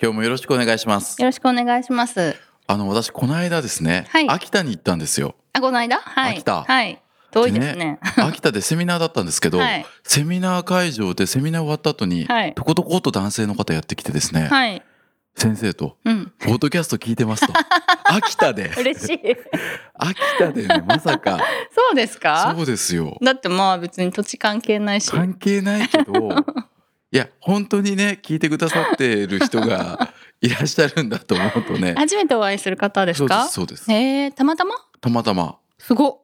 今日もよろしくお願いします。よろしくお願いします。あの私この間ですね、はい。秋田に行ったんですよ。あこの間？はい。秋田。はい。遠いですね。秋田でセミナーだったんですけど、はい。セミナー会場でセミナー終わった後に、はい。とことこっと男性の方やってきてですね、はい。先生とうん。ポッドキャスト聞いてますと。秋田で。嬉しい。秋田でねまさか。そうですか？そうですよ。だってまあ別に土地関係ないし。関係ないけど いや本当にね聞いてくださってる人が いらっしゃるんだと思うとね。初めてお会いする方ですそうでかすそうです。へえたまたま？たまたま。すごっ。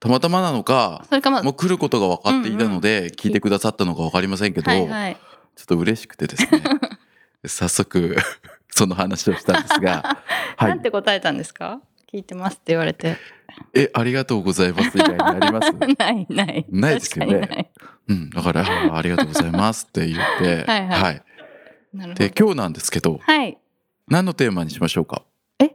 たまたまなのかそれかまあもう来ることが分かっていたので聞いてくださったのか分かりませんけど、はいはい。ちょっと嬉しくてですね。早速その話をしたんですが、はなんい、て答えたんですか？聞いてますって言われて。えありがとうございます以外にあります？ないない。ないですよねうんだから あありがとうございますって言ってはいはい。なるほど。で今日なんですけどはい。何のテーマにしましょうか？え？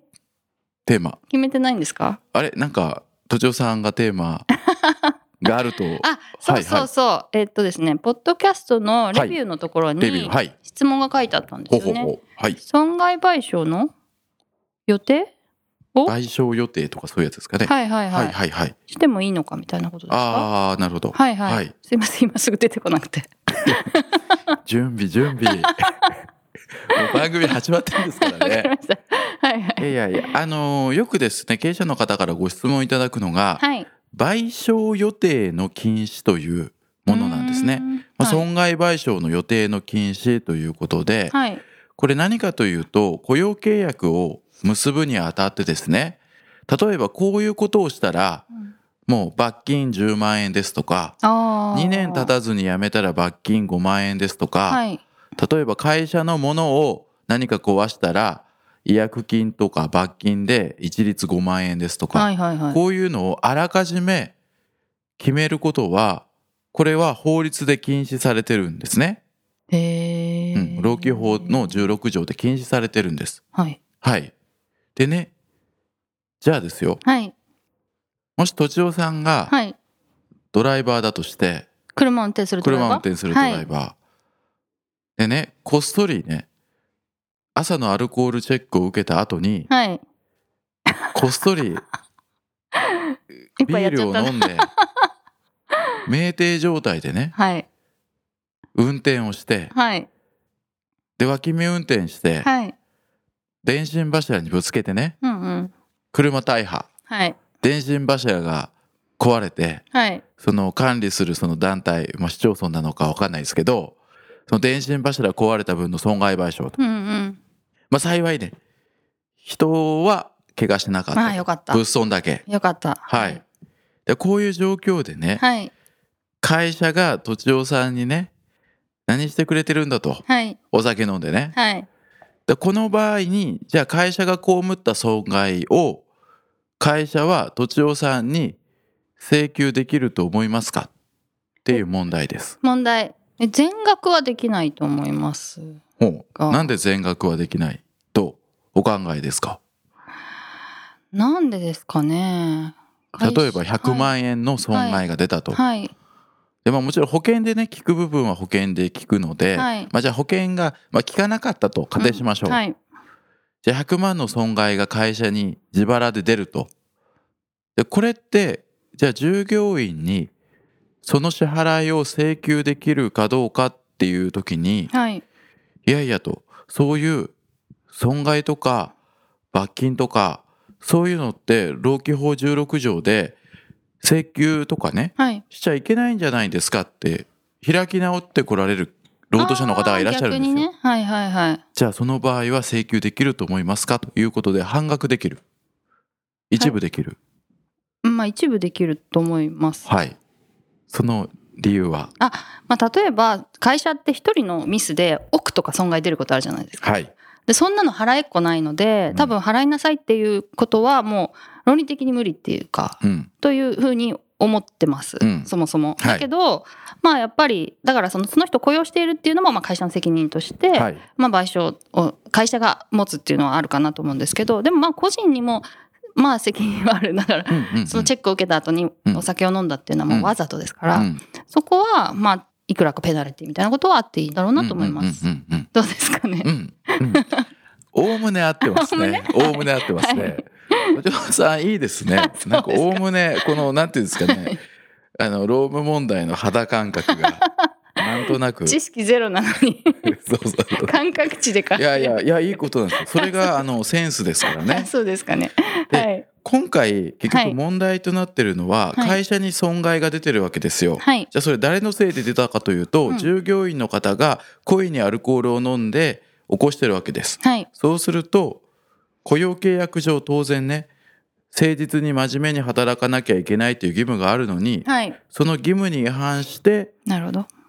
テーマ。決めてないんですか？あれ？なんか都庁さんがテーマ があると。あそうそうそう、えっとですねポッドキャストのレビューのところにーはい。質問が書いてあったんですよね。ほうほうほう。はい。損害賠償の予定？を？賠償予定とかそういうやつですかね。はいはいはい、はいはいはい。してもいいのかみたいなことですか？ああなるほど。はいはい、はい。すいません今すぐ出てこなくて。準備準備。もう番組始まってるんですからね。はいはい。いやいやあのーよくですね経営者の方からご質問いただくのが、はい。賠償予定の禁止というものなんですね、まあ、はい。損害賠償の予定の禁止ということで、はい。これ何かというと雇用契約を結ぶにあたってですね。例えばこういうことをしたらうん。もう罰金10万円ですとかあー。2年経たずに辞めたら罰金5万円ですとか、はい。例えば会社のものを何か壊したら違約金とか罰金で一律5万円ですとか、はいはいはい。こういうのをあらかじめ決めることはこれは法律で禁止されてるんですね、へえ、うん、労基法の16条で禁止されてるんです。はい。はいでねじゃあですよ。はい。もしとちおさんがはい。ドライバーだとして車を運転するドライバー？車を運転するドライバー、でねこっそりね朝のアルコールチェックを受けた後にはい、はい、こっそり 一ビールを飲んで酩酊状態でねはい。運転をしてはい。で脇見運転してはい電信柱にぶつけてねうんうん。車大破。はい。電信柱が壊れてはい。その管理するその団体、まあ、市町村なのか分かんないですけどその電信柱壊れた分の損害賠償と、うんうん。まあ、幸いね人は怪我してなかったまあよかった。物損だけ。よかった。はい。でこういう状況でねはい。会社が土地尾さんにね何してくれてるんだと。はい。お酒飲んでね。はいでこの場合にじゃあ会社が被った損害を会社は土地尾さんに請求できると思いますか？っていう問題です。問題。え全額はできないと思います。ほが。うなんで全額はできないとお考えですか？なんでですかね。例えば100万円の損害が出たと。はいでまあ、もちろん保険でね聞く部分は保険で聞くので、はいまあ、じゃあ保険が、まあ、効かなかったと仮定しましょう。はいじゃあ100万の損害が会社に自腹で出ると。でこれってじゃあ従業員にその支払いを請求できるかどうかっていう時にはいいやいやとそういう損害とか罰金とかそういうのって労基法16条で請求とかねはい。しちゃいけないんじゃないですかって開き直ってこられる労働者の方がいらっしゃるんですよ。ね。はいはいはい。じゃあその場合は請求できると思いますかということで半額できる。一部できる。まあ一部できると思います。はい、その理由は？まあ例えば会社って一人のミスで億とか損害出ることあるじゃないですか。はい。でそんなの払えっこないので多分払いなさいっていうことはもう論理的に無理っていうかうんというふうに思ってます、うんそもそも。はいだけど、まあやっぱりだからそのその人を雇用しているっていうのもまあ会社の責任として、はいまあ賠償を会社が持つっていうのはあるかなと思うんですけどでもまあ個人にもまあ責任はあるだからうんそのチェックを受けた後にうんお酒を飲んだっていうのはもうわざとですから、うんそこはまあいくらかペナルティみたいなことはあっていいだろうなと思います。どうですかねおおむね合ってますね。おおむね合ってますね。お嬢さんいいですね。すかなんかおおむねこのなんていうんですかね。あのローム問題の肌感覚がなんとなく。知識ゼロなのに そうそう。感覚値でかいやいやいやいいことなんですよ。それがあのセンスですからね。そうですかね。ではい今回結はい局問題となってるのははい会社に損害が出てるわけですよ。はいじゃあそれ誰のせいで出たかというと、うん従業員の方が故意にアルコールを飲んで起こしてるわけです。はいそうすると雇用契約上当然ね誠実に真面目に働かなきゃいけないという義務があるのにはい。その義務に違反して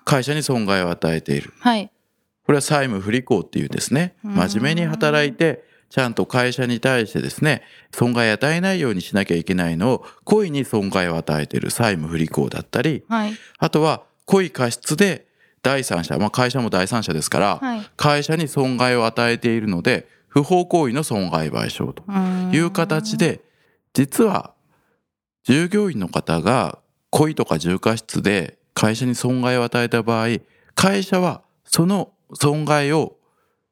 会社に損害を与えている。はい。これは債務不履行っていうですね。うん。真面目に働いてちゃんと会社に対してですね損害を与えないようにしなきゃいけないのを故意に損害を与えている。債務不履行だったり。はい。あとは故意過失で第三者、まあ、会社も第三者ですから、はい。会社に損害を与えているので不法行為の損害賠償という形で実は従業員の方が故意とか重過失で会社に損害を与えた場合会社はその損害を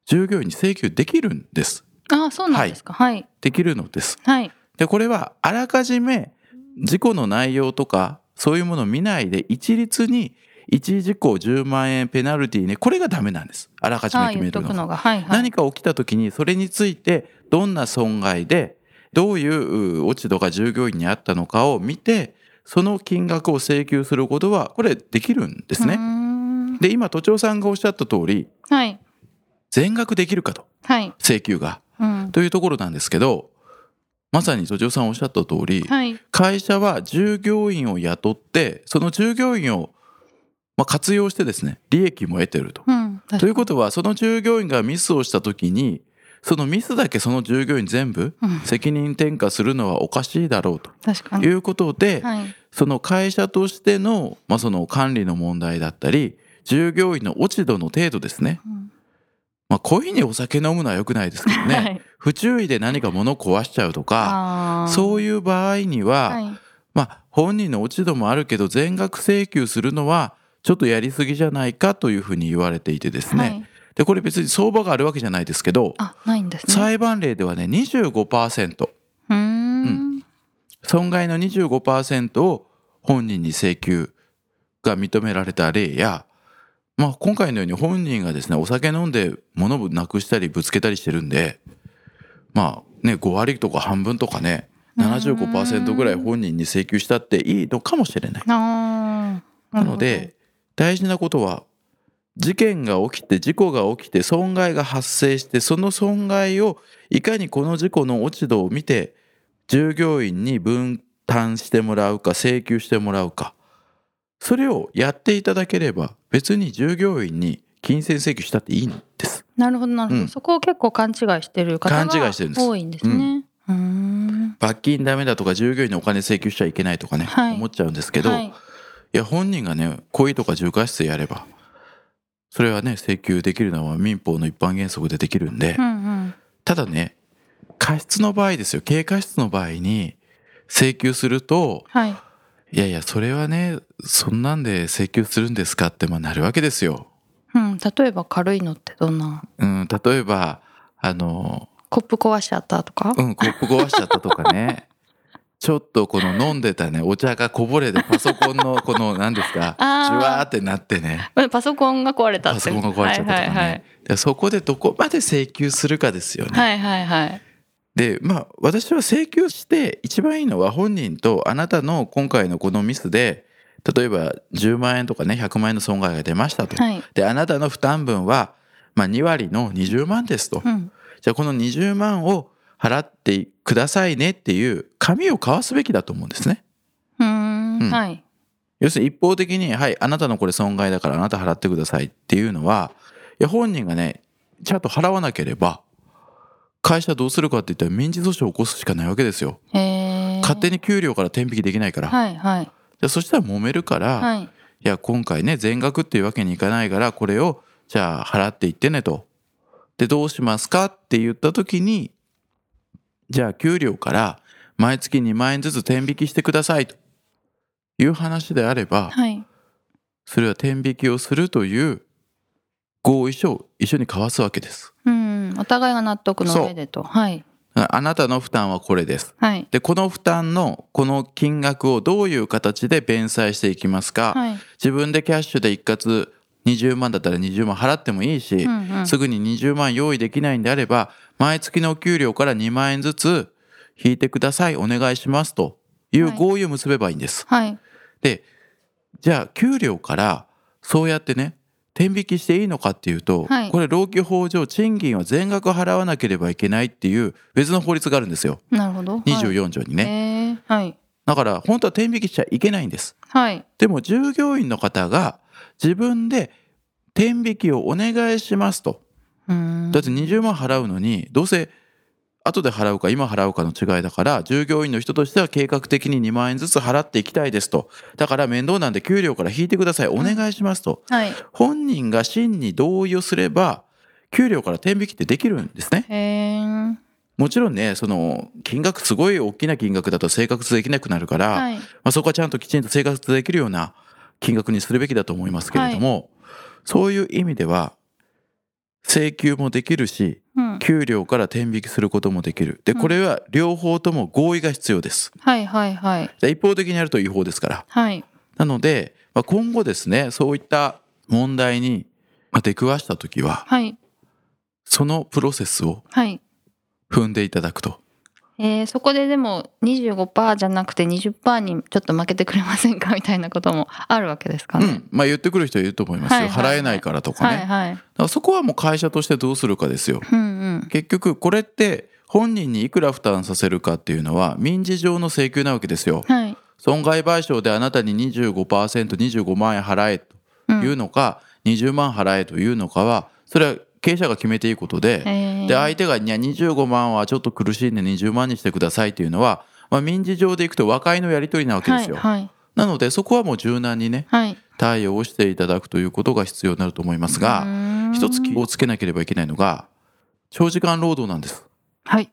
従業員に請求できるんです。あそうなんですか。はい。できるのです。はい。でこれはあらかじめ事故の内容とかそういうものを見ないで一律に一時事故10万円ペナルティーねこれがダメなんです。あらかじめあ決めるのが。何か起きた時にそれについてどんな損害でどういうう落ち度が従業員にあったのかを見てその金額を請求することはこれできるんですね。ん。で今都庁さんがおっしゃった通りはい。全額できるかとはい。請求が。うん。というところなんですけどまさに都庁さんおっしゃった通りはい。会社は従業員を雇ってその従業員をまあ活用してですね利益も得てると。うんということはその従業員がミスをした時にそのミスだけその従業員全部うん。責任転嫁するのはおかしいだろうと。いうことではい。その会社としての,、まあその管理の問題だったり従業員の落ち度の程度ですね、うん。まあ、故意にお酒飲むのは良くないですけどね、はい。不注意で何か物を壊しちゃうとかそういう場合には、はい。まあ、本人の落ち度もあるけど全額請求するのはちょっとやりすぎじゃないかというふうに言われていてですね、はい。でこれ別に相場があるわけじゃないですけどあないんですね。裁判例ではね25%うーん。損害の25%を本人に請求が認められた例や、まあ、今回のように本人がですねお酒飲んで物をなくしたりぶつけたりしてるんでまあね5割とか半分とかね75%ぐらい本人に請求したっていいのかもしれない。なので大事なことは事件が起きて事故が起きて損害が発生してその損害をいかにこの事故の落ち度を見て従業員に分担してもらうか請求してもらうか。それをやっていただければ別に従業員に金銭請求したっていいんです。なるほどなるほど、うん。そこを結構勘違いしてる方が勘違いしてるんです。多いんですね。うーん。罰金ダメだとか従業員にお金請求しちゃいけないとかね、はい。思っちゃうんですけど、はいいや本人がね故意とか重過失やればそれはね請求できるのは民法の一般原則でできるんで、うんうん。ただね過失の場合ですよ。軽過失の場合に請求するとはい。いやいやそれはねそんなんで請求するんですかってまあなるわけですよ。うん、例えば軽いのってどんな？うん、例えばあのコップ壊しちゃったとか、うんコップ壊しちゃったとかねちょっとこの飲んでたねお茶がこぼれてパソコンの この何ですかジあー。ュワーってなってね。うんパソコンが壊れたって。パソコンが壊れちゃったとかね、はいはいでそこでどこまで請求するかですよね。はいはいはい。でまあ私は請求して一番いいのは本人とあなたの今回のこのミスで例えば10万円とかね100万円の損害が出ましたと。はい。であなたの負担分は、まあ、2割の20万ですと。うん。じゃあこの20万を払ってくださいねっていう紙を交わすべきだと思うんですね。うーんうんはい要するに一方的に、はい、あなたのこれ損害だからあなた払ってくださいっていうのは、いや、本人がね、ちゃんと払わなければ、会社どうするかって言ったら民事訴訟を起こすしかないわけですよ。勝手に給料から転引きできないから。はいはいでそしたら揉めるから、い、はいや今回ね全額っていうわけにいかないからこれをじゃあ払っていってねと。でどうしますかって言った時にじゃあ給料から毎月2万円ずつ転引きしてくださいと。いう話であればはい。それは転引きをするという合意書を一緒に交わすわけです。うん。お互いが納得の上でと。はい。あなたの負担はこれです。はい。でこの負担のこの金額をどういう形で弁済していきますか、はい。自分でキャッシュで一括20万だったら20万払ってもいいし、うんうん。すぐに20万用意できないんであれば毎月のお給料から2万円ずつ引いてくださいお願いしますという合意を結べばいいんです。はい。でじゃあ給料からそうやってね転引きしていいのかっていうと、はい。これ労基法上賃金は全額払わなければいけないっていう別の法律があるんですよ。なるほど。はい。24条にね。はい。だから本当は転引きしちゃいけないんです。はい。でも従業員の方が自分で転引きをお願いしますと。うんだって20万払うのにどうせ後で払うか今払うかの違いだから従業員の人としては計画的に2万円ずつ払っていきたいですと。だから面倒なんで給料から引いてくださいお願いしますと。はい本人が真に同意をすれば給料から転引きってできるんですね。もちろんねその金額すごい大きな金額だと生活できなくなるから、はいまあ、そこはちゃんときちんと生活できるような金額にするべきだと思いますけれども、そういう意味では請求もできるしうん。給料から転引きすることもできる。でうん。これは両方とも合意が必要です。はいはいはい。で一方的にやると違法ですから。はい。なので、まあ、今後ですねそういった問題にまあ出くわした時ははい。そのプロセスをはい。踏んでいただくとえーそこででも25%じゃなくて20%にちょっと負けてくれませんか？みたいなこともあるわけですかね。うんまあ、言ってくる人はいると思いますよ、はいはいはい払えないからとかね、はいはい。だからそこはもう会社としてどうするかですようんうん。結局これって本人にいくら負担させるかっていうのは民事上の請求なわけですよはい。損害賠償であなたに 25%25 万円払えとうんいうのか、20万払えというのかはそれは経営者が決めていいことで、えーで相手が「いや25万はちょっと苦しいんで20万にしてください」っていうのは、まあ、民事上でいくと和解のやり取りなわけですよ、はいはいなのでそこはもう柔軟にねはい。対応をしていただくということが必要になると思いますが、一つ気をつけなければいけないのが長時間労働なんですはい。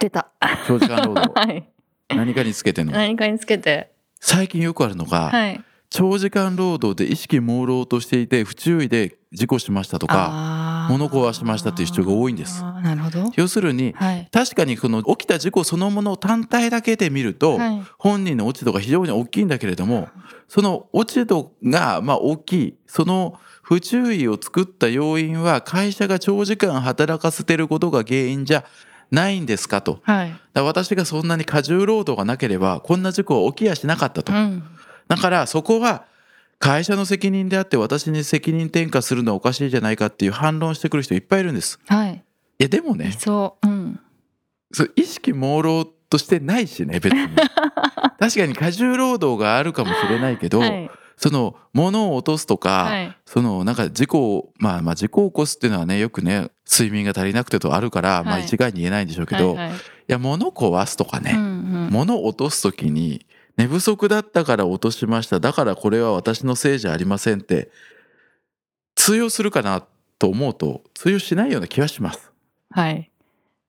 出た。長時間労働 はい。何かにつけての何かにつけて。最近よくあるのが、はい。長時間労働で意識朦朧としていて不注意で事故しましたとか物壊しましたっていう人が多いんですなるほど。要するにはい。確かにこの起きた事故そのもの単体だけで見ると、はい。本人の落ち度が非常に大きいんだけれどもその落ち度がまあ大きいその不注意を作った要因は会社が長時間働かせてることが原因じゃないんですかと。はい。私がそんなに過重労働がなければこんな事故は起きやしなかったとう。ん。だからそこは会社の責任であって私に責任転嫁するのはおかしいじゃないかっていう反論してくる人いっぱいいるんです。はい。いやでもいねそう。うん。そう意識朦朧としてないしね別に。確かに過重労働があるかもしれないけど、はい。その物を落とすとか、はい。そのなんか事故をまあまあ事故を起こすっていうのはねよくね睡眠が足りなくてとあるから、まあはい一概に言えないんでしょうけど、いはいはいや物壊すとかね、うんうん。物を落とす時に寝不足だったから落としましただからこれは私のせいじゃありませんって通用するかなと思うと通用しないような気はします。はい。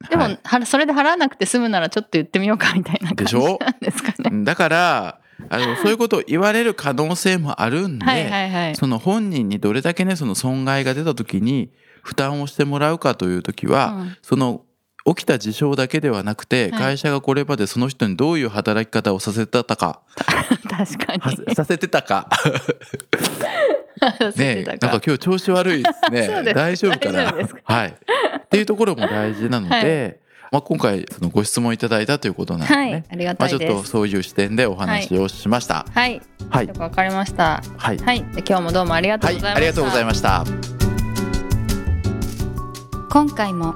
でも、はいはそれで払わなくて済むならちょっと言ってみようかみたいな感じでしょなんですかね。だからあのそういうことを言われる可能性もあるんで、はいはいはい。その本人にどれだけねその損害が出た時に負担をしてもらうかという時は、うんその起きた事象だけではなくて、はい。会社がこれまでその人にどういう働き方をさせてたか。確かに。は させてたか。ねてたなんか今日調子悪いですね。そうです。大丈夫かな？夫です。かはい。っていうところも大事なので、まあ、今回そのご質問いただいたということなんでね、はい、ありがまあ、ちょっ。とそういう視点でお話をしました。はい、はい。よくわかりました。はい。はい、で今日もどうもありがとうはい、ございました。ありがとうございました。今回も